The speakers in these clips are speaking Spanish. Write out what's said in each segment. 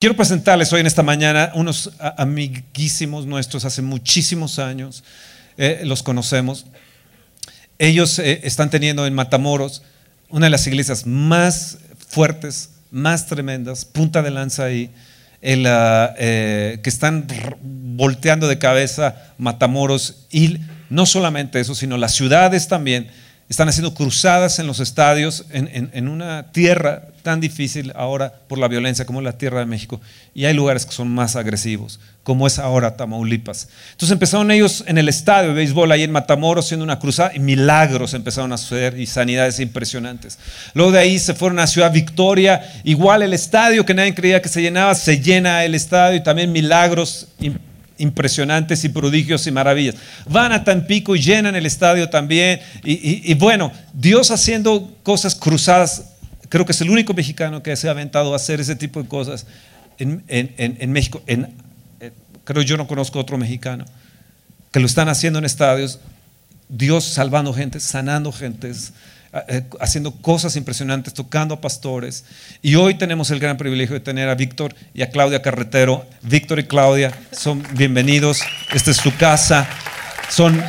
Quiero presentarles hoy en esta mañana unos amiguísimos nuestros hace muchísimos años, eh, los conocemos. Ellos eh, están teniendo en Matamoros una de las iglesias más fuertes, más tremendas, punta de lanza ahí, eh, que están volteando de cabeza Matamoros y no solamente eso, sino las ciudades también están haciendo cruzadas en los estadios, en, una tierra tan difícil ahora por la violencia como la tierra de México. Y hay lugares que son más agresivos, como es ahora Tamaulipas. Entonces empezaron ellos en el estadio de béisbol, ahí en Matamoros, haciendo una cruzada, y milagros empezaron a suceder y sanidades impresionantes. Luego de ahí se fueron a Ciudad Victoria, igual el estadio que nadie creía que se llenaba, se llena el estadio y también milagros impresionantes impresionantes y prodigios y maravillas. Van a Tampico y llenan el estadio también. Y, bueno, Dios haciendo cosas cruzadas. Creo que es el único mexicano que se ha aventado a hacer ese tipo de cosas en, México. En, eh, creo yo no conozco otro mexicano que lo están haciendo en estadios. Dios salvando gente, sanando gentes haciendo cosas impresionantes, tocando a pastores. Y hoy tenemos el gran privilegio de tener a Víctor y a Claudia Carretero. Víctor y Claudia son bienvenidos. Esta es su casa. Son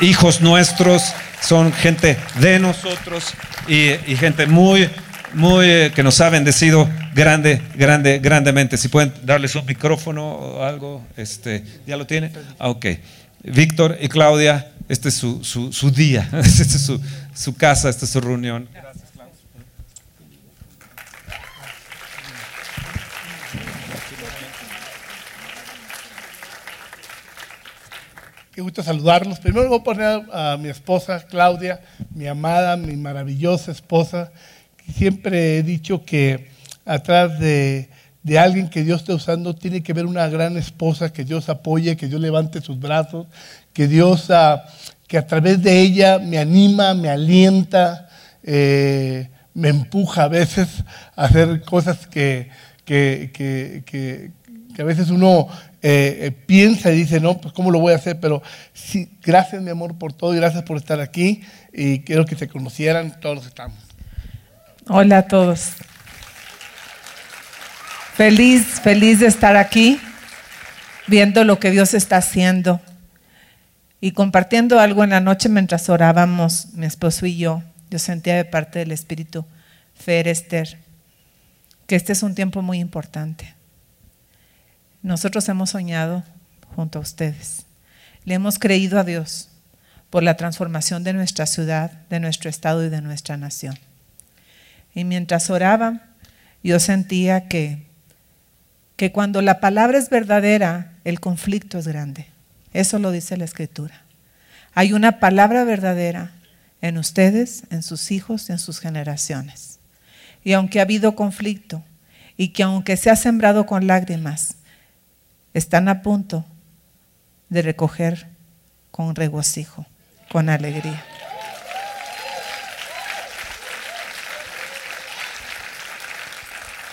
hijos nuestros, son gente de nosotros y, gente muy, muy eh, que nos ha bendecido grande, grande, grandemente. Si pueden darles un micrófono o algo, este, ¿ya lo tiene? Ah, ok. Víctor y Claudia, este es su, su, día, este es su, su, casa, esta es su reunión. Gracias, Claudia. Qué gusto saludarlos. Primero voy a poner a mi esposa Claudia, mi amada, mi maravillosa esposa. Siempre he dicho que atrás de de alguien que Dios está usando, tiene que ver una gran esposa, que Dios apoye, que Dios levante sus brazos, que Dios, ah, que a través de ella me anima, me alienta, eh, me empuja a veces a hacer cosas que, que, a veces uno eh, eh, piensa y dice, no, pues cómo lo voy a hacer, pero sí, gracias mi amor por todo y gracias por estar aquí y quiero que se conocieran todos los que estamos. Hola a todos. Feliz, feliz de estar aquí, viendo lo que Dios está haciendo y compartiendo algo en la noche mientras orábamos, mi esposo y yo. Yo sentía de parte del Espíritu, Fer Esther, que este es un tiempo muy importante. Nosotros hemos soñado junto a ustedes. Le hemos creído a Dios por la transformación de nuestra ciudad, de nuestro estado y de nuestra nación. Y mientras oraba, yo sentía que que cuando la palabra es verdadera, el conflicto es grande. Eso lo dice la escritura. Hay una palabra verdadera en ustedes, en sus hijos, en sus generaciones. Y aunque ha habido conflicto y que aunque se ha sembrado con lágrimas, están a punto de recoger con regocijo, con alegría.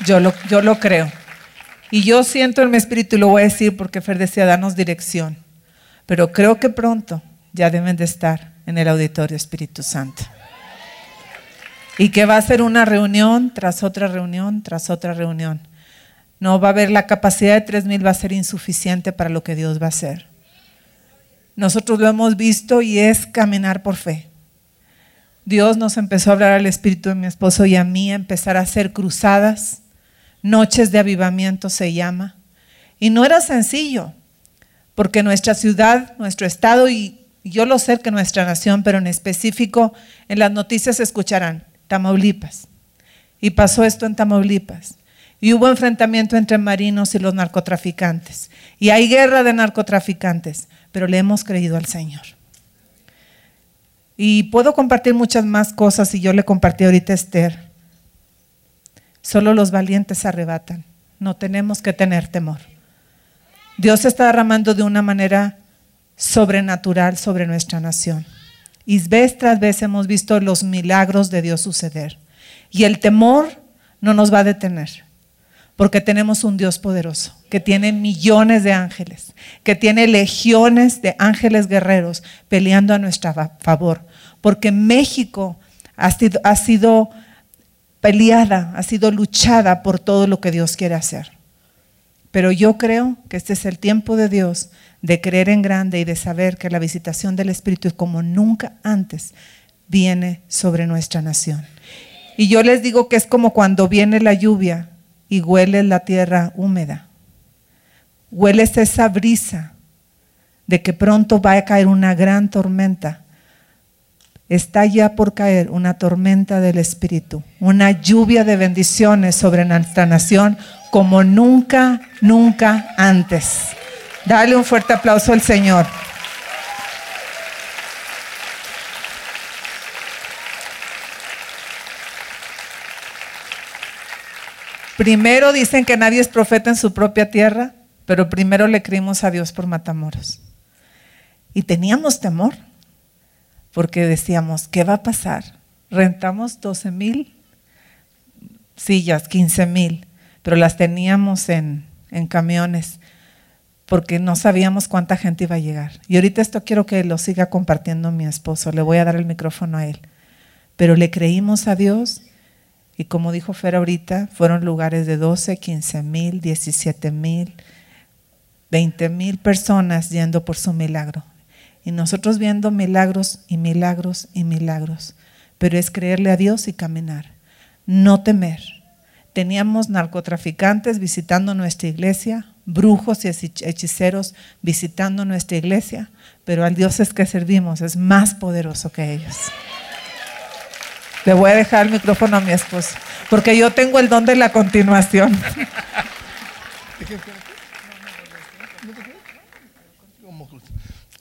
Yo lo, yo lo creo. Y yo siento en mi espíritu, y lo voy a decir porque Fer decía, danos dirección. Pero creo que pronto ya deben de estar en el auditorio Espíritu Santo. Y que va a ser una reunión tras otra reunión, tras otra reunión. No va a haber la capacidad de 3.000, va a ser insuficiente para lo que Dios va a hacer. Nosotros lo hemos visto y es caminar por fe. Dios nos empezó a hablar al espíritu de mi esposo y a mí, a empezar a hacer cruzadas Noches de Avivamiento se llama. Y no era sencillo, porque nuestra ciudad, nuestro estado y yo lo sé que nuestra nación, pero en específico en las noticias escucharán Tamaulipas. Y pasó esto en Tamaulipas. Y hubo enfrentamiento entre marinos y los narcotraficantes. Y hay guerra de narcotraficantes, pero le hemos creído al Señor. Y puedo compartir muchas más cosas y yo le compartí ahorita a Esther Solo los valientes arrebatan. No tenemos que tener temor. Dios está derramando de una manera sobrenatural sobre nuestra nación. Y vez tras vez hemos visto los milagros de Dios suceder. Y el temor no nos va a detener, porque tenemos un Dios poderoso, que tiene millones de ángeles, que tiene legiones de ángeles guerreros peleando a nuestro favor, porque México ha sido, ha sido peleada, ha sido luchada por todo lo que Dios quiere hacer. Pero yo creo que este es el tiempo de Dios de creer en grande y de saber que la visitación del Espíritu como nunca antes viene sobre nuestra nación. Y yo les digo que es como cuando viene la lluvia y huele la tierra húmeda. Hueles esa brisa de que pronto va a caer una gran tormenta. Está ya por caer una tormenta del Espíritu, una lluvia de bendiciones sobre nuestra nación como nunca, nunca antes. Dale un fuerte aplauso al Señor. Primero dicen que nadie es profeta en su propia tierra, pero primero le creímos a Dios por Matamoros. Y teníamos temor, porque decíamos, ¿qué va a pasar? Rentamos 12 mil sillas, 15 mil, pero las teníamos en, en camiones porque no sabíamos cuánta gente iba a llegar. Y ahorita esto quiero que lo siga compartiendo mi esposo, le voy a dar el micrófono a él. Pero le creímos a Dios y como dijo Fer ahorita, fueron lugares de 12, 15 mil, 17 mil, 20 mil personas yendo por su milagro. Y nosotros viendo milagros y milagros y milagros. Pero es creerle a Dios y caminar, no temer. Teníamos narcotraficantes visitando nuestra iglesia, brujos y hechiceros visitando nuestra iglesia, pero al Dios es que servimos es más poderoso que ellos. Le voy a dejar el micrófono a mi esposo, porque yo tengo el don de la continuación.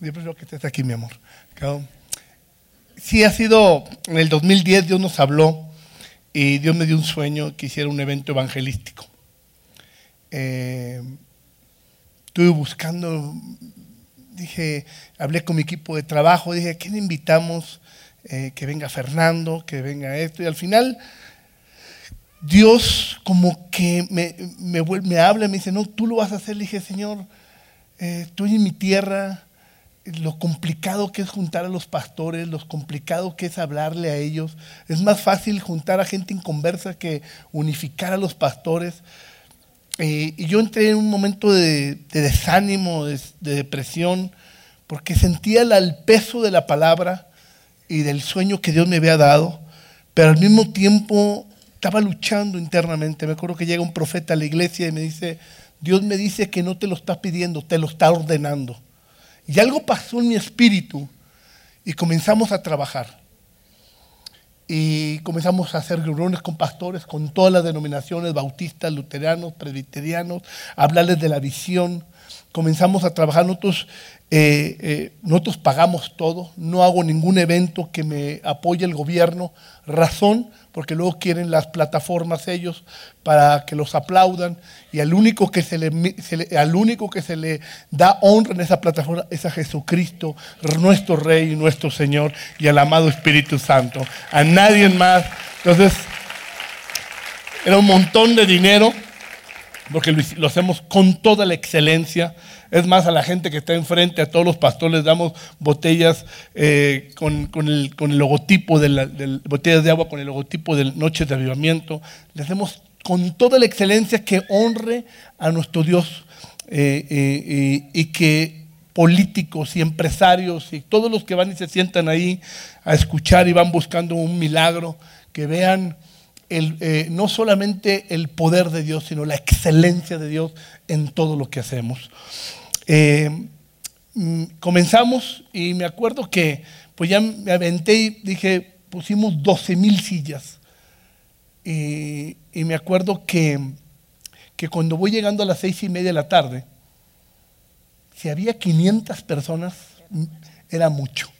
Yo prefiero que estés aquí, mi amor. Sí, ha sido, en el 2010 Dios nos habló y Dios me dio un sueño que hiciera un evento evangelístico. Eh, estuve buscando, dije, hablé con mi equipo de trabajo, dije, ¿a quién invitamos? Eh, que venga Fernando, que venga esto. Y al final, Dios como que me, me, me habla, me dice, no, tú lo vas a hacer. Le dije, Señor, eh, estoy en mi tierra, lo complicado que es juntar a los pastores, lo complicado que es hablarle a ellos. Es más fácil juntar a gente inconversa que unificar a los pastores. Eh, y yo entré en un momento de, desánimo, de, depresión, porque sentía el peso de la palabra y del sueño que Dios me había dado, pero al mismo tiempo estaba luchando internamente. Me acuerdo que llega un profeta a la iglesia y me dice, Dios me dice que no te lo está pidiendo, te lo está ordenando. Y algo pasó en mi espíritu y comenzamos a trabajar y comenzamos a hacer reuniones con pastores, con todas las denominaciones, bautistas, luteranos, presbiterianos, hablarles de la visión. Comenzamos a trabajar, nosotros, eh, eh, nosotros pagamos todo, no hago ningún evento que me apoye el gobierno, razón, porque luego quieren las plataformas ellos para que los aplaudan y al único que se le, al único que se le da honra en esa plataforma es a Jesucristo, nuestro Rey nuestro Señor y al amado Espíritu Santo, a nadie más. Entonces, era un montón de dinero porque lo, hacemos con toda la excelencia. Es más, a la gente que está enfrente, a todos los pastores, les damos botellas eh, con, el, logotipo de, la, botellas de agua con el logotipo de Noches de Avivamiento. Le hacemos con toda la excelencia que honre a nuestro Dios eh, eh, y que políticos y empresarios y todos los que van y se sientan ahí a escuchar y van buscando un milagro, que vean eh, no solamente el poder de Dios, sino la excelencia de Dios en todo lo que hacemos. Eh, mm, comenzamos y me acuerdo que pues ya me aventé y dije, pusimos 12 mil sillas. Y, me acuerdo que, que cuando voy llegando a las seis y media de la tarde, si había 500 personas, mm, era mucho.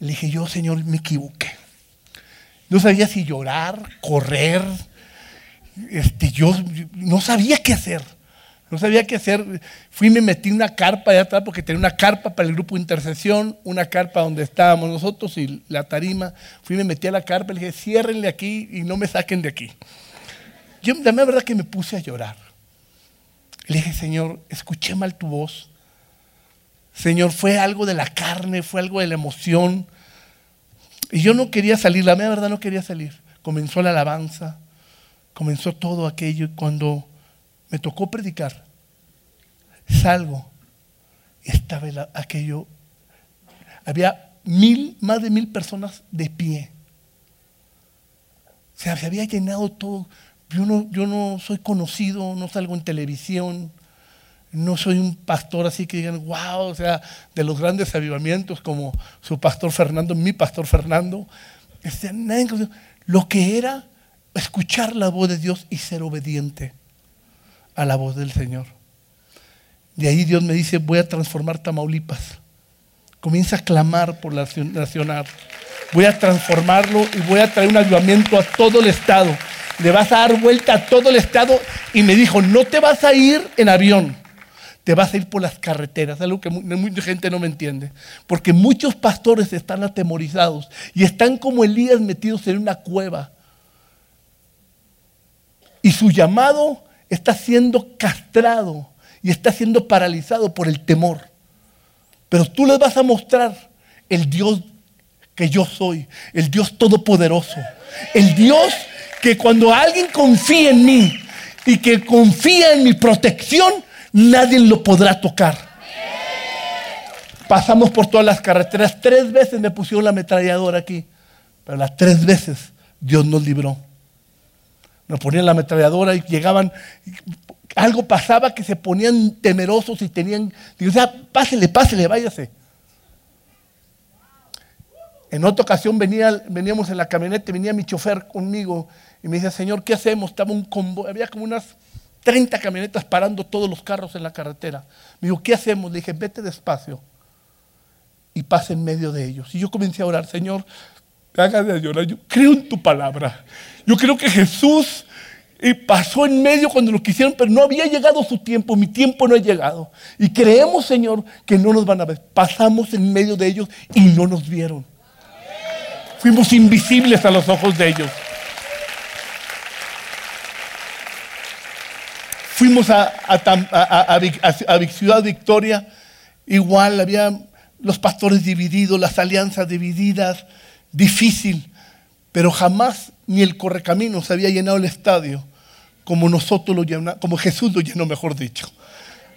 Le dije, yo, Señor, me equivoqué. No sabía si llorar, correr. Este, yo no sabía qué hacer. No sabía qué hacer. Fui y me metí en una carpa allá atrás porque tenía una carpa para el grupo de intercesión, una carpa donde estábamos nosotros y la tarima. Fui y me metí a la carpa y le dije, ciérrenle aquí y no me saquen de aquí. Yo, la verdad que me puse a llorar. Le dije, Señor, escuché mal tu voz. Señor, fue algo de la carne, fue algo de la emoción. Y yo no quería salir, la verdad no quería salir. Comenzó la alabanza, comenzó todo aquello y cuando me tocó predicar, Salgo y estaba el- aquello, había mil, más de mil personas de pie. O sea, se había llenado todo. Yo no, yo no soy conocido, no salgo en televisión, no soy un pastor así que digan, wow, o sea, de los grandes avivamientos como su pastor Fernando, mi pastor Fernando. Este, lo que era escuchar la voz de Dios y ser obediente a la voz del Señor. De ahí Dios me dice, voy a transformar Tamaulipas. Comienza a clamar por la nacion- nacional. Voy a transformarlo y voy a traer un avivamiento a todo el estado. Le vas a dar vuelta a todo el estado. Y me dijo, no te vas a ir en avión, te vas a ir por las carreteras. Algo que mu- mucha gente no me entiende. Porque muchos pastores están atemorizados y están como Elías metidos en una cueva. Y su llamado está siendo castrado y está siendo paralizado por el temor. Pero tú les vas a mostrar el Dios que yo soy, el Dios todopoderoso, el Dios que cuando alguien confía en mí y que confía en mi protección, nadie lo podrá tocar. Pasamos por todas las carreteras, tres veces me pusieron la ametralladora aquí, pero las tres veces Dios nos libró. Nos ponían la ametralladora y llegaban, algo pasaba que se ponían temerosos y tenían, digo, o sea, pásele, pásele, váyase. En otra ocasión venía, veníamos en la camioneta, venía mi chofer conmigo y me decía, Señor, ¿qué hacemos? Estaba un convoy, había como unas 30 camionetas parando todos los carros en la carretera. Me dijo, ¿qué hacemos? Le dije, vete despacio y pasa en medio de ellos. Y yo comencé a orar, Señor, haga de llorar. Yo creo en tu palabra. Yo creo que Jesús pasó en medio cuando lo quisieron, pero no había llegado su tiempo, mi tiempo no ha llegado. Y creemos, Señor, que no nos van a ver. Pasamos en medio de ellos y no nos vieron. Fuimos invisibles a los ojos de ellos. Fuimos a, Ciudad Victoria, igual había los pastores divididos, las alianzas divididas, difícil, pero jamás ni el correcamino se había llenado el estadio como nosotros lo llenamos, como Jesús lo llenó, mejor dicho.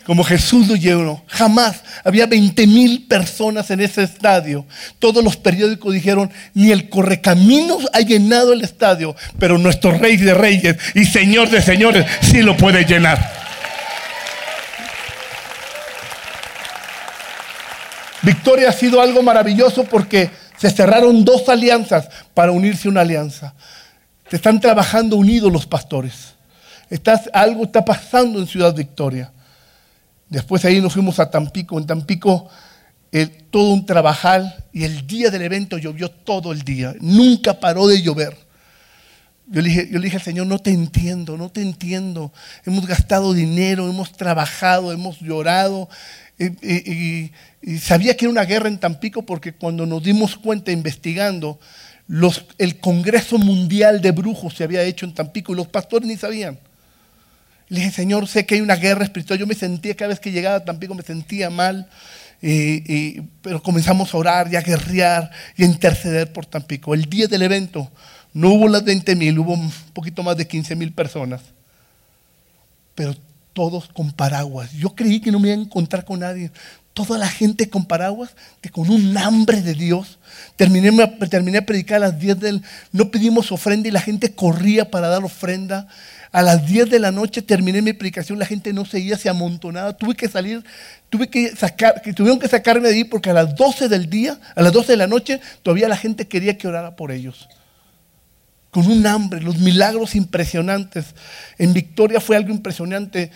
Como Jesús lo llenó. Jamás había 20 mil personas en ese estadio. Todos los periódicos dijeron, ni el correcaminos ha llenado el estadio, pero nuestro rey de reyes y señor de señores sí lo puede llenar. Victoria ha sido algo maravilloso porque se cerraron dos alianzas para unirse a una alianza. Se están trabajando unidos los pastores. Estás- algo está pasando en Ciudad Victoria. Después ahí nos fuimos a Tampico. En Tampico eh, todo un trabajal y el día del evento llovió todo el día. Nunca paró de llover. Yo le, dije, yo dije al Señor, no te entiendo, no te entiendo. Hemos gastado dinero, hemos trabajado, hemos llorado. eh, eh, y, y sabía que era una guerra en Tampico porque cuando nos dimos cuenta investigando, los- el Congreso Mundial de Brujos se había hecho en Tampico y los pastores ni sabían. Le dije, Señor, sé que hay una guerra espiritual. Yo me sentía, cada vez que llegaba a Tampico, me sentía mal. pero comenzamos a orar y a guerrear y a interceder por Tampico. El día del evento no hubo las 20 mil, hubo un poquito más de 15 mil personas. Pero todos con paraguas. Yo creí que no me iba a encontrar con nadie. Toda la gente con paraguas, que con un hambre de Dios. Terminé, terminé a predicar a las 10 del... No pedimos ofrenda y la gente corría para dar ofrenda. A las 10 de la noche terminé mi predicación, la gente no seguía, se amontonaba. Tuve que salir, tuve que sacar, que tuvieron que sacarme de ahí porque a las 12 del día, a las 12 de la noche, todavía la gente quería que orara por ellos con un hambre, los milagros impresionantes. En Victoria fue algo impresionante.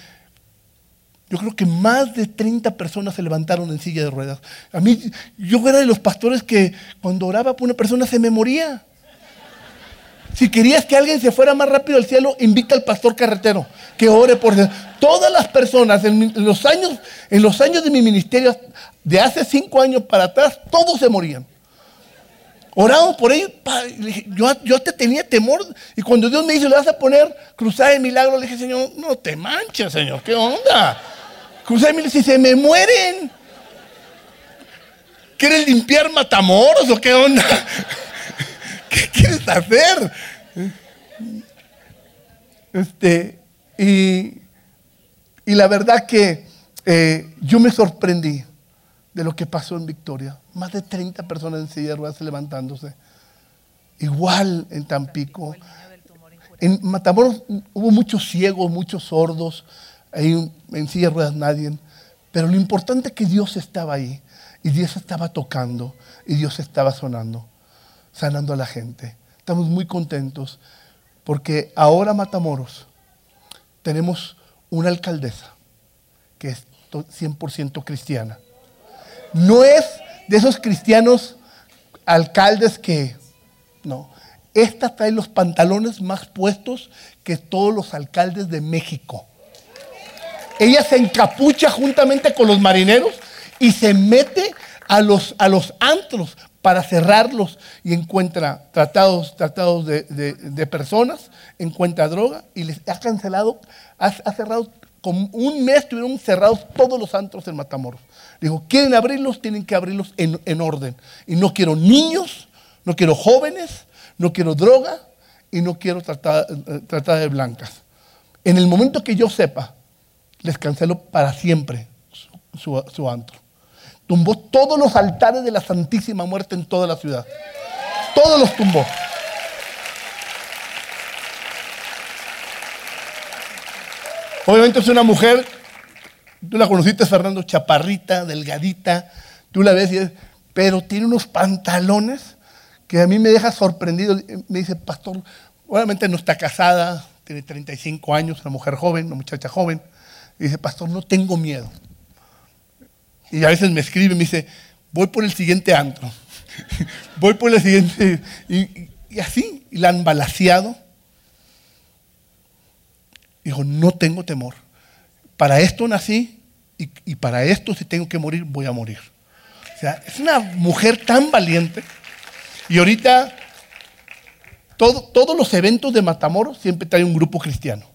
Yo creo que más de 30 personas se levantaron en silla de ruedas. A mí, yo era de los pastores que cuando oraba por una persona se me moría. Si querías que alguien se fuera más rápido al cielo, invita al pastor carretero que ore por todas las personas en, los años en los años de mi ministerio de hace cinco años para atrás todos se morían. Oramos por ellos. yo, yo te tenía temor. Y cuando Dios me dice, le vas a poner cruzada de milagro, le dije, Señor, no te manches, Señor, ¿qué onda? Cruzada de milagro, si se me mueren. ¿Quieres limpiar matamoros o qué onda? ¿Qué quieres hacer? Este, y, y la verdad que eh, yo me sorprendí de lo que pasó en Victoria. Más de 30 personas en silla de ruedas levantándose. Igual en Tampico. En Matamoros hubo muchos ciegos, muchos sordos. Ahí en silla de ruedas nadie. Pero lo importante es que Dios estaba ahí. Y Dios estaba tocando. Y Dios estaba sonando. Sanando a la gente. Estamos muy contentos. Porque ahora Matamoros tenemos una alcaldesa que es 100% cristiana. No es de esos cristianos alcaldes que, no, esta trae los pantalones más puestos que todos los alcaldes de México. Ella se encapucha juntamente con los marineros y se mete a los, a los antros para cerrarlos y encuentra tratados, tratados de, personas, encuentra droga y les ha cancelado, ha, cerrado, como un mes estuvieron cerrados todos los antros en Matamoros. Dijo, quieren abrirlos, tienen que abrirlos en, en orden. Y no quiero niños, no quiero jóvenes, no quiero droga y no quiero tratar, de blancas. En el momento que yo sepa, les cancelo para siempre su, su, antro. Tumbó todos los altares de la Santísima Muerte en toda la ciudad. Todos los tumbó. Obviamente es una mujer, tú la conociste, Fernando, chaparrita, delgadita, tú la ves y es, pero tiene unos pantalones que a mí me deja sorprendido. Me dice, pastor, obviamente no está casada, tiene 35 años, una mujer joven, una muchacha joven. Y dice, pastor, no tengo miedo. Y a veces me escribe y me dice, voy por el siguiente antro. voy por el siguiente. Y, así, y la han balaseado. Dijo, no tengo temor. Para esto nací y, y para esto si tengo que morir, voy a morir. O sea, es una mujer tan valiente. Y ahorita, todos los eventos de Matamoros siempre trae un grupo cristiano.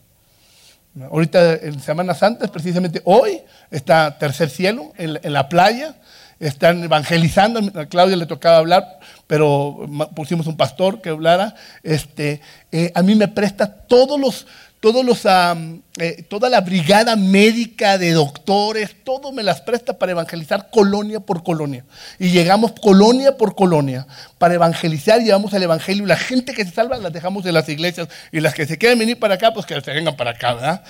Ahorita en Semana Santa, precisamente hoy, está Tercer Cielo en, la playa, están evangelizando, a Claudia le tocaba hablar, pero pusimos un pastor que hablara. Este, eh, a mí me presta todos los, eh, toda la brigada médica de doctores, todo me las presta para evangelizar colonia por colonia. Y llegamos colonia por colonia para evangelizar, llevamos el evangelio. La gente que se salva las dejamos en las iglesias y las que se quieren venir para acá, pues que se vengan para acá, ¿verdad?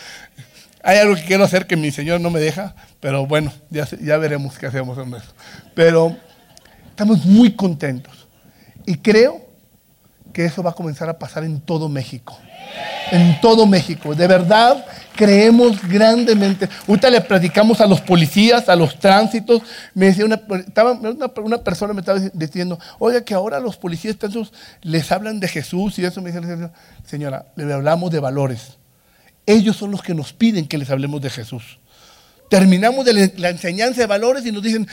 Hay algo que quiero hacer que mi Señor no me deja, pero bueno, ya, ya veremos qué hacemos en eso. Pero estamos muy contentos. Y creo que eso va a comenzar a pasar en todo México en todo México. De verdad, creemos grandemente. Ahorita le platicamos a los policías, a los tránsitos. Me decía una, una, persona me estaba diciendo, oiga, que ahora los policías les hablan de Jesús y eso. Me dice, señora, le hablamos de valores. Ellos son los que nos piden que les hablemos de Jesús. Terminamos la enseñanza de valores y nos dicen,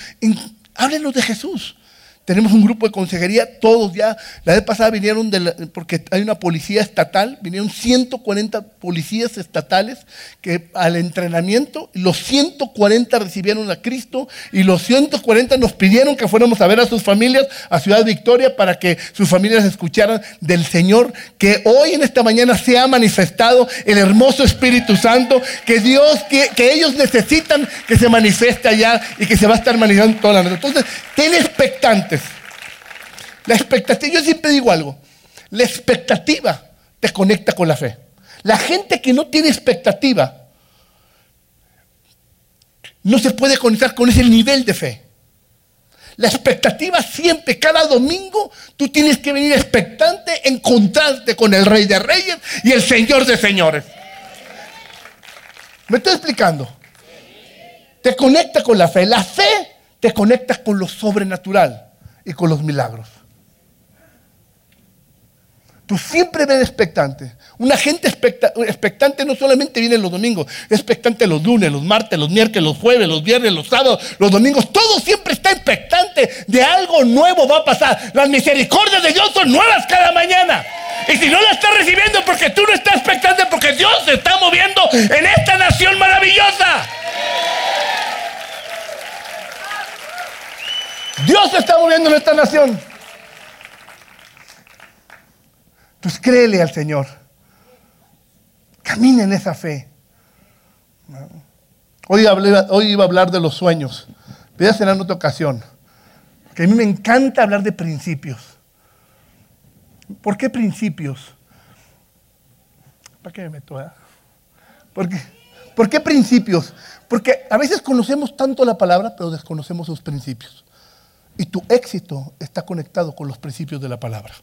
háblenos de Jesús. Tenemos un grupo de consejería, todos ya. La vez pasada vinieron, porque hay una policía estatal, vinieron 140 policías estatales que al entrenamiento, los 140 recibieron a Cristo y los 140 nos pidieron que fuéramos a ver a sus familias a Ciudad Victoria para que sus familias escucharan del Señor, que hoy en esta mañana se ha manifestado el hermoso Espíritu Santo, que Dios, que, que ellos necesitan que se manifieste allá y que se va a estar manifestando toda la noche. Entonces, ten expectante la expectativa, yo siempre digo algo, la expectativa te conecta con la fe. La gente que no tiene expectativa no se puede conectar con ese nivel de fe. La expectativa siempre, cada domingo, tú tienes que venir expectante, encontrarte con el Rey de Reyes y el Señor de Señores. ¿Me estoy explicando? Te conecta con la fe. La fe te conecta con lo sobrenatural y con los milagros. Tú siempre ven expectante. Una gente expectante no solamente viene los domingos, expectante los lunes, los martes, los miércoles, los jueves, los viernes, los sábados, los domingos. Todo siempre está expectante de algo nuevo va a pasar. Las misericordias de Dios son nuevas cada mañana. Y si no la estás recibiendo porque tú no estás expectante, porque Dios se está moviendo en esta nación maravillosa. Dios se está moviendo en esta nación. Pues créele al Señor. Camina en esa fe. Hoy, iba a hablar de los sueños. Voy a en otra ocasión. Que a mí me encanta hablar de principios. ¿Por qué principios? ¿Para qué me meto? Eh? ¿Por qué principios? Porque a veces conocemos tanto la palabra, pero desconocemos sus principios. Y tu éxito está conectado con los principios de la palabra.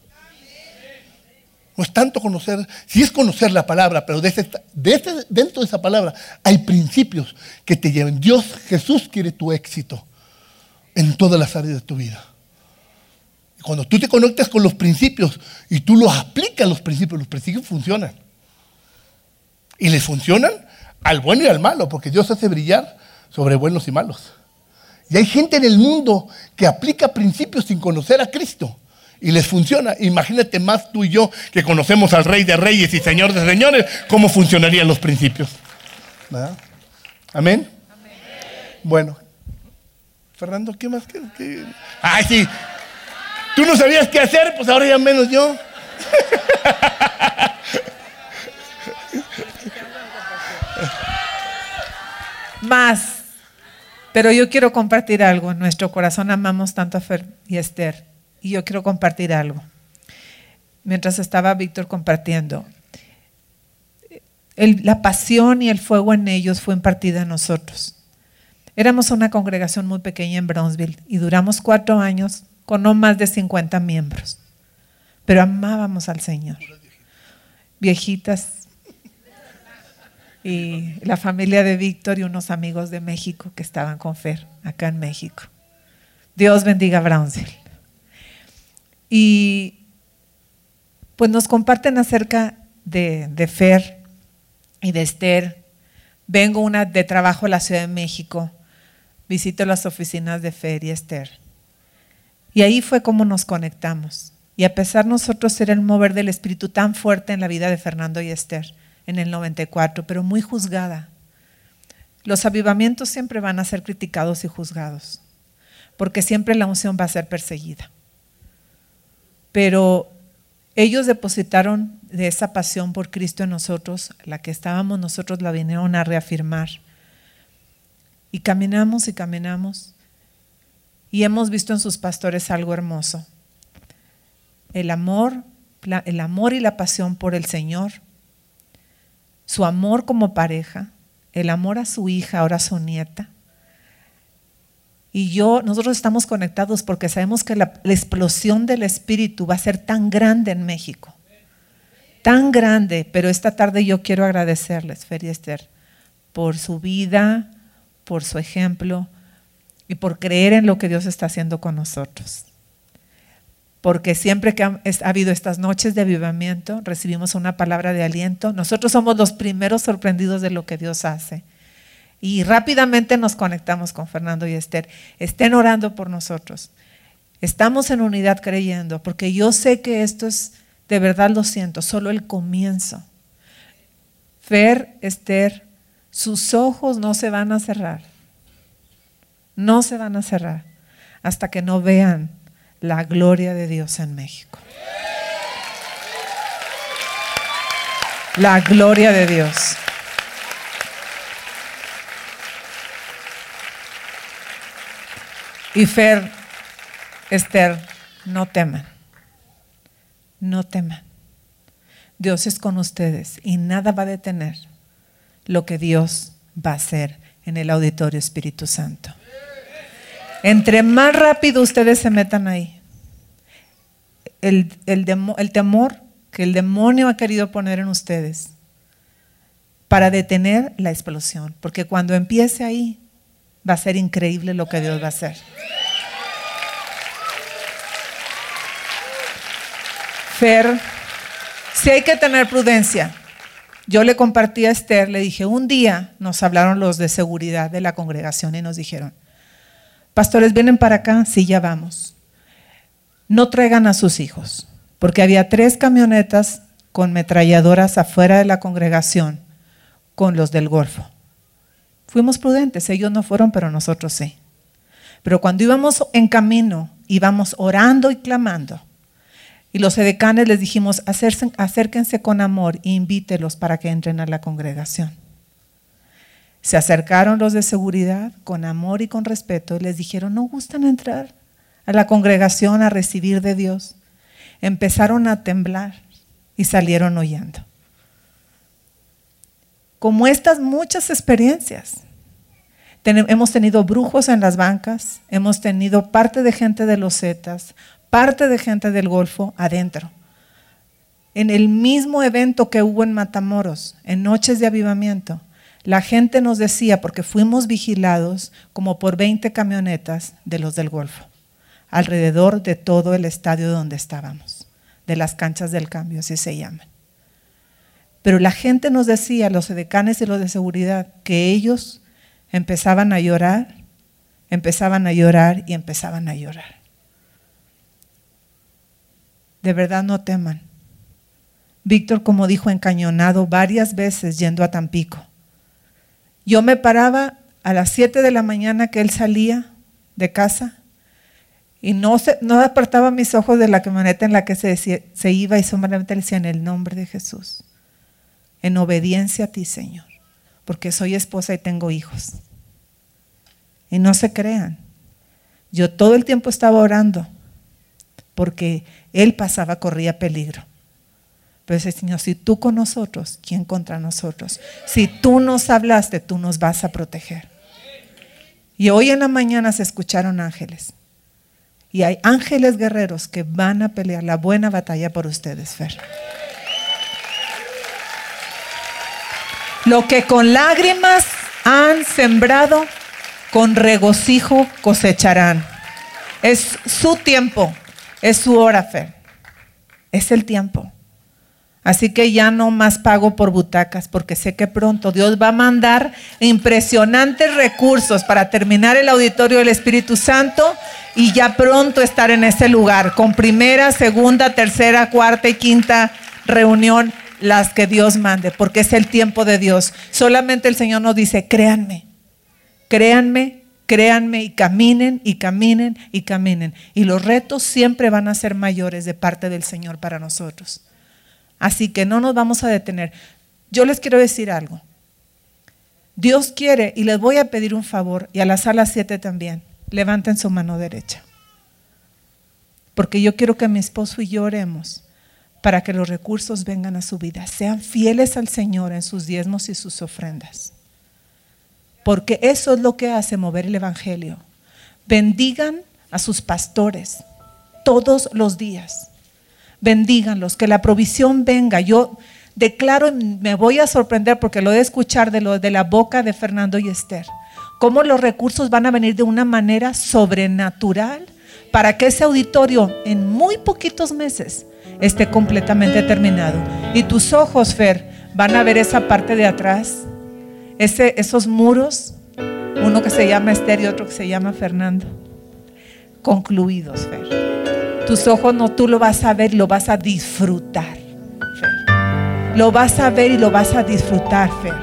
No es tanto conocer, si es conocer la palabra, pero dentro de esa palabra hay principios que te llevan. Dios, Jesús quiere tu éxito en todas las áreas de tu vida. Cuando tú te conectas con los principios y tú los aplicas los principios, los principios funcionan. Y le funcionan al bueno y al malo, porque Dios hace brillar sobre buenos y malos. Y hay gente en el mundo que aplica principios sin conocer a Cristo y les funciona. Imagínate más tú y yo que conocemos al Rey de Reyes y Señor de Señores, cómo funcionarían los principios. ¿Amén? Bueno, Fernando, ¿qué más? ¿Qué, Ay, sí. Tú no sabías qué hacer, pues ahora ya menos yo. Más. Pero yo quiero compartir algo. En nuestro corazón amamos tanto a Fer y Esther y yo quiero compartir algo. Mientras estaba Víctor compartiendo, la pasión y el fuego en ellos fue impartida a nosotros. Éramos una congregación muy pequeña en Brownsville y duramos cuatro años con no más de 50 miembros, pero amábamos al Señor. Viejitas y la familia de Víctor y unos amigos de México que estaban con Fer acá en México. Dios bendiga Brownsville. Y pues nos comparten acerca de, de Fer y de Esther. Vengo una de trabajo a la Ciudad de México, visito las oficinas de Fer y Esther. Y ahí fue como nos conectamos. Y a pesar nosotros ser el mover del Espíritu tan fuerte en la vida de Fernando y Esther en el 94, pero muy juzgada. Los avivamientos siempre van a ser criticados y juzgados, porque siempre la unción va a ser perseguida pero ellos depositaron de esa pasión por Cristo en nosotros, la que estábamos nosotros la vinieron a reafirmar. Y caminamos y caminamos y hemos visto en sus pastores algo hermoso. El amor, el amor y la pasión por el Señor, su amor como pareja, el amor a su hija, ahora su nieta, y yo, nosotros estamos conectados porque sabemos que la, explosión del Espíritu va a ser tan grande en México. Tan grande. Pero esta tarde yo quiero agradecerles, Fer y Esther, por su vida, por su ejemplo y por creer en lo que Dios está haciendo con nosotros. Porque siempre que ha, ha habido estas noches de avivamiento, recibimos una palabra de aliento. Nosotros somos los primeros sorprendidos de lo que Dios hace. Y rápidamente nos conectamos con Fernando y Esther. Estén orando por nosotros. Estamos en unidad creyendo, porque yo sé que esto es, de verdad lo siento, solo el comienzo. Fer, Esther, sus ojos no se van a cerrar. No se van a cerrar hasta que no vean la gloria de Dios en México. La gloria de Dios. Y Fer, Esther, no teman, no teman. Dios es con ustedes y nada va a detener lo que Dios va a hacer en el auditorio Espíritu Santo. Entre más rápido ustedes se metan ahí, el, el temor que el demonio ha querido poner en ustedes para detener la explosión, porque cuando empiece ahí, Va a ser increíble lo que Dios va a hacer. Fer, si hay que tener prudencia. Yo le compartí a Esther, le dije, un día nos hablaron los de seguridad de la congregación y nos dijeron, pastores, ¿vienen para acá? Sí, ya vamos. No traigan a sus hijos, porque había tres camionetas con metralladoras afuera de la congregación con los del Golfo. Fuimos prudentes, ellos no fueron, pero nosotros sí. Pero cuando íbamos en camino, íbamos orando y clamando. Y los edecanes les dijimos, acérquense con amor e invítelos para que entren a la congregación. Se acercaron los de seguridad con amor y con respeto y les dijeron, ¿no gustan entrar a la congregación a recibir de Dios? Empezaron a temblar y salieron huyendo. Como estas muchas experiencias. hemos tenido brujos en las bancas, hemos tenido parte de gente de los Zetas, parte de gente del Golfo adentro. En el mismo evento que hubo en Matamoros, en Noches de Avivamiento, la gente nos decía, porque fuimos vigilados como por 20 camionetas de los del Golfo, alrededor de todo el estadio donde estábamos, de las canchas del cambio, así se llaman. Pero la gente nos decía, los edecanes y los de seguridad, que ellos empezaban a llorar, empezaban a llorar y empezaban a llorar. De verdad no teman. Víctor, como dijo, encañonado varias veces yendo a Tampico. Yo me paraba a las 7 de la mañana que él salía de casa y no, no apartaba mis ojos de la camioneta en la que se, se iba y solamente le decía en el nombre de Jesús, en obediencia a ti, Señor, porque soy esposa y tengo hijos. Y no se crean, yo todo el tiempo estaba orando porque él pasaba, corría peligro. Pero ese Señor, si tú con nosotros, ¿quién contra nosotros? Si tú nos hablaste, tú nos vas a proteger. Y hoy en la mañana se escucharon ángeles. Y hay ángeles guerreros que van a pelear la buena batalla por ustedes, Fer. Lo que con lágrimas han sembrado, con regocijo cosecharán. Es su tiempo, es su hora, Fer. Es el tiempo. Así que ya no más pago por butacas, porque sé que pronto Dios va a mandar impresionantes recursos para terminar el auditorio del Espíritu Santo y ya pronto estar en ese lugar, con primera, segunda, tercera, cuarta y quinta reunión, las que Dios mande, porque es el tiempo de Dios. Solamente el Señor nos dice, créanme, créanme, créanme y caminen y caminen y caminen. Y los retos siempre van a ser mayores de parte del Señor para nosotros. Así que no nos vamos a detener. Yo les quiero decir algo. Dios quiere, y les voy a pedir un favor, y a la sala 7 también, levanten su mano derecha. Porque yo quiero que mi esposo y yo oremos para que los recursos vengan a su vida. Sean fieles al Señor en sus diezmos y sus ofrendas. Porque eso es lo que hace mover el Evangelio. Bendigan a sus pastores todos los días bendíganlos, que la provisión venga. Yo declaro, me voy a sorprender porque lo de escuchar de, lo, de la boca de Fernando y Esther, cómo los recursos van a venir de una manera sobrenatural para que ese auditorio en muy poquitos meses esté completamente terminado. Y tus ojos, Fer, van a ver esa parte de atrás, ese, esos muros, uno que se llama Esther y otro que se llama Fernando, concluidos, Fer. Tus ojos no, tú lo vas a ver, lo vas a disfrutar. Fer. Lo vas a ver y lo vas a disfrutar, Fer.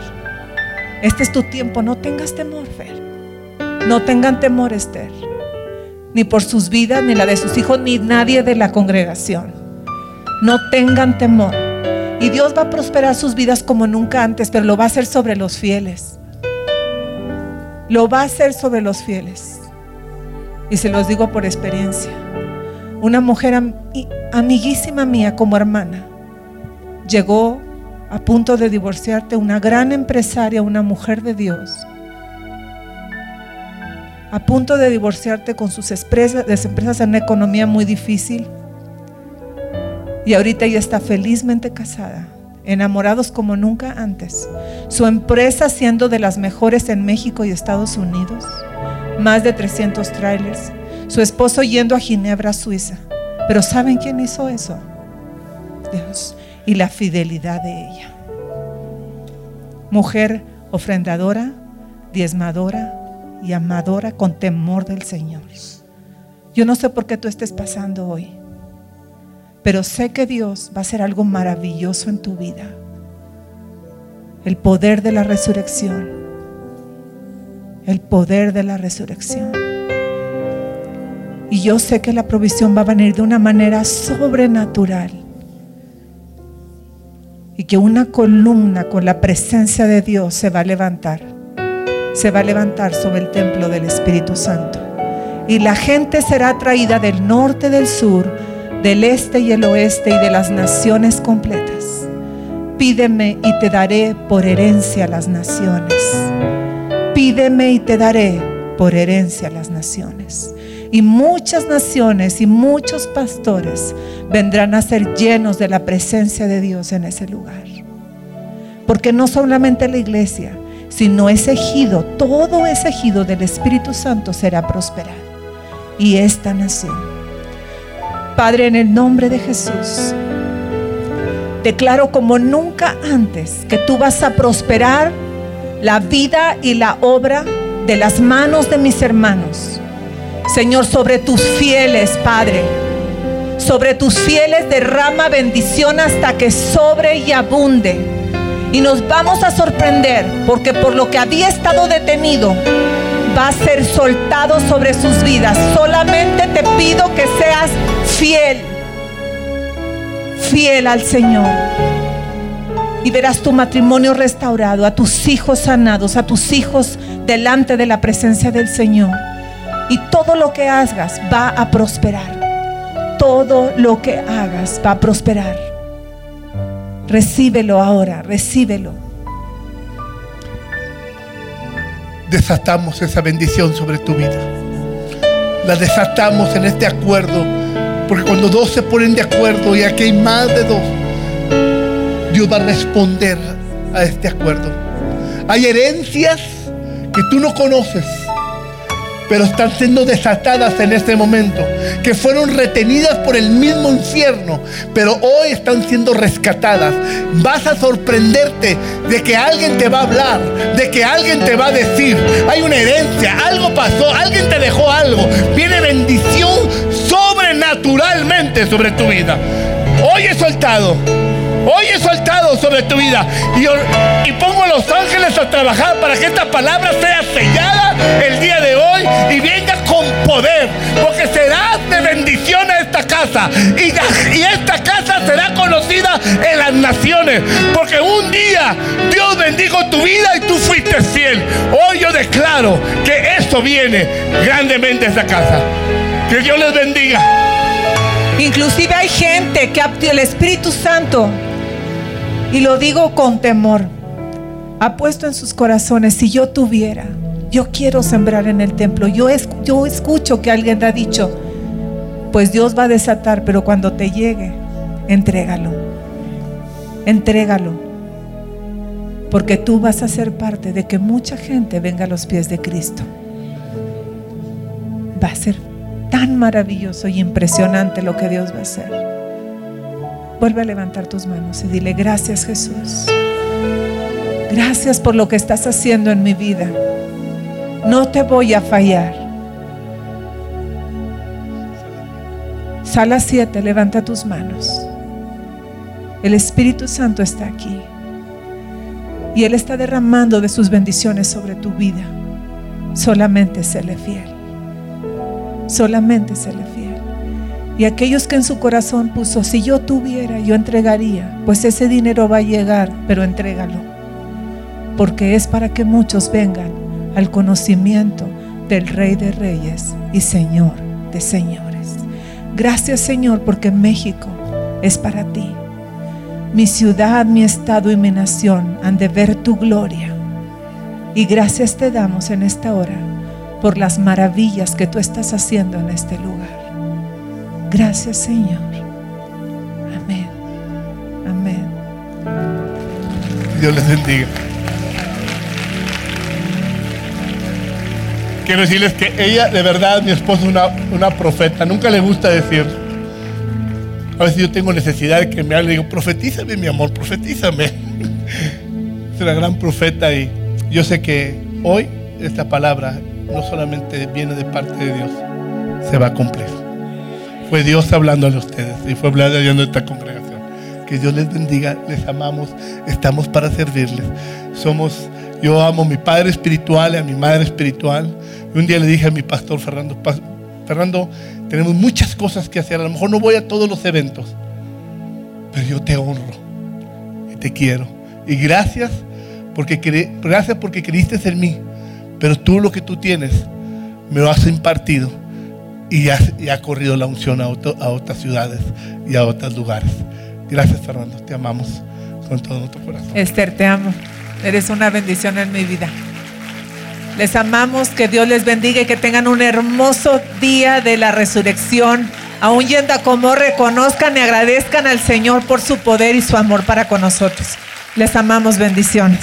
Este es tu tiempo, no tengas temor, Fer. No tengan temor, Esther. Ni por sus vidas, ni la de sus hijos, ni nadie de la congregación. No tengan temor. Y Dios va a prosperar sus vidas como nunca antes, pero lo va a hacer sobre los fieles. Lo va a hacer sobre los fieles. Y se los digo por experiencia una mujer amiguísima mía como hermana, llegó a punto de divorciarte, una gran empresaria, una mujer de Dios, a punto de divorciarte con sus empresas, empresas en una economía muy difícil. Y ahorita ella está felizmente casada, enamorados como nunca antes. Su empresa siendo de las mejores en México y Estados Unidos, más de 300 trailers su esposo yendo a Ginebra, Suiza. Pero ¿saben quién hizo eso? Dios. Y la fidelidad de ella. Mujer ofrendadora, diezmadora y amadora con temor del Señor. Yo no sé por qué tú estés pasando hoy, pero sé que Dios va a hacer algo maravilloso en tu vida. El poder de la resurrección. El poder de la resurrección. Y yo sé que la provisión va a venir de una manera sobrenatural. Y que una columna con la presencia de Dios se va a levantar. se va a levantar sobre el templo del Espíritu Santo. Y la gente será traída del norte, del sur, del este y el oeste y de las naciones completas. Pídeme y te daré por herencia las naciones. Pídeme y te daré por herencia las naciones. Y muchas naciones y muchos pastores vendrán a ser llenos de la presencia de Dios en ese lugar. Porque no solamente la iglesia, sino ese ejido, todo ese ejido del Espíritu Santo será prosperado. Y esta nación. Padre, en el nombre de Jesús, declaro como nunca antes que tú vas a prosperar la vida y la obra de las manos de mis hermanos. Señor, sobre tus fieles, Padre. Sobre tus fieles derrama bendición hasta que sobre y abunde. Y nos vamos a sorprender porque por lo que había estado detenido va a ser soltado sobre sus vidas. Solamente te pido que seas fiel, fiel al Señor. Y verás tu matrimonio restaurado, a tus hijos sanados, a tus hijos delante de la presencia del Señor. Y todo lo que hagas va a prosperar. Todo lo que hagas va a prosperar. Recíbelo ahora, recíbelo. Desatamos esa bendición sobre tu vida. La desatamos en este acuerdo. Porque cuando dos se ponen de acuerdo y aquí hay más de dos, Dios va a responder a este acuerdo. Hay herencias que tú no conoces, pero están siendo desatadas en este momento, que fueron retenidas por el mismo infierno, pero hoy están siendo rescatadas. Vas a sorprenderte de que alguien te va a hablar, de que alguien te va a decir, hay una herencia, algo pasó, alguien te dejó algo, viene bendición sobrenaturalmente sobre tu vida. Hoy he soltado. Hoy he soltado sobre tu vida y, pongo a los ángeles a trabajar para que esta palabra sea sellada el día de hoy y venga con poder, porque será de bendición a esta casa y, y esta casa será conocida en las naciones, porque un día Dios bendijo tu vida y tú fuiste fiel. Hoy yo declaro que eso viene grandemente a esta casa. Que Dios les bendiga. Inclusive hay gente que el Espíritu Santo y lo digo con temor, ha puesto en sus corazones, si yo tuviera, yo quiero sembrar en el templo, yo, yo escucho que alguien ha dicho, pues Dios va a desatar, pero cuando te llegue, entrégalo, entrégalo, porque tú vas a ser parte de que mucha gente venga a los pies de Cristo. Va a ser tan maravilloso y impresionante lo que Dios va a hacer. Vuelve a levantar tus manos y dile, gracias Jesús. Gracias por lo que estás haciendo en mi vida. No te voy a fallar. Sala 7, levanta tus manos. El Espíritu Santo está aquí. Y Él está derramando de sus bendiciones sobre tu vida. Solamente séle fiel. Solamente séle fiel. Y aquellos que en su corazón puso, si yo tuviera, yo entregaría, pues ese dinero va a llegar, pero entrégalo. Porque es para que muchos vengan al conocimiento del Rey de Reyes y Señor de Señores. Gracias Señor, porque México es para ti. Mi ciudad, mi estado y mi nación han de ver tu gloria. Y gracias te damos en esta hora por las maravillas que tú estás haciendo en este lugar. Gracias Señor. Amén. Amén. Dios les bendiga. Quiero decirles que ella, de verdad, mi esposa es una, una profeta. Nunca le gusta decir. A veces yo tengo necesidad de que me hable digo, profetízame, mi amor, profetízame. es una gran profeta y yo sé que hoy esta palabra no solamente viene de parte de Dios, se va a cumplir. Fue Dios hablando a ustedes y fue hablando a esta congregación. Que Dios les bendiga, les amamos, estamos para servirles. Somos, yo amo a mi padre espiritual y a mi madre espiritual. Y un día le dije a mi pastor Fernando, Fernando, tenemos muchas cosas que hacer. A lo mejor no voy a todos los eventos, pero yo te honro y te quiero. Y gracias porque, gracias porque creíste en mí pero tú lo que tú tienes me lo has impartido y ya, ya ha corrido la unción a, a otras ciudades y a otros lugares. Gracias, Fernando. Te amamos con todo nuestro corazón. Esther, te amo. Eres una bendición en mi vida. Les amamos, que Dios les bendiga y que tengan un hermoso día de la resurrección. Aún yendo a como reconozcan y agradezcan al Señor por su poder y su amor para con nosotros. Les amamos, bendiciones.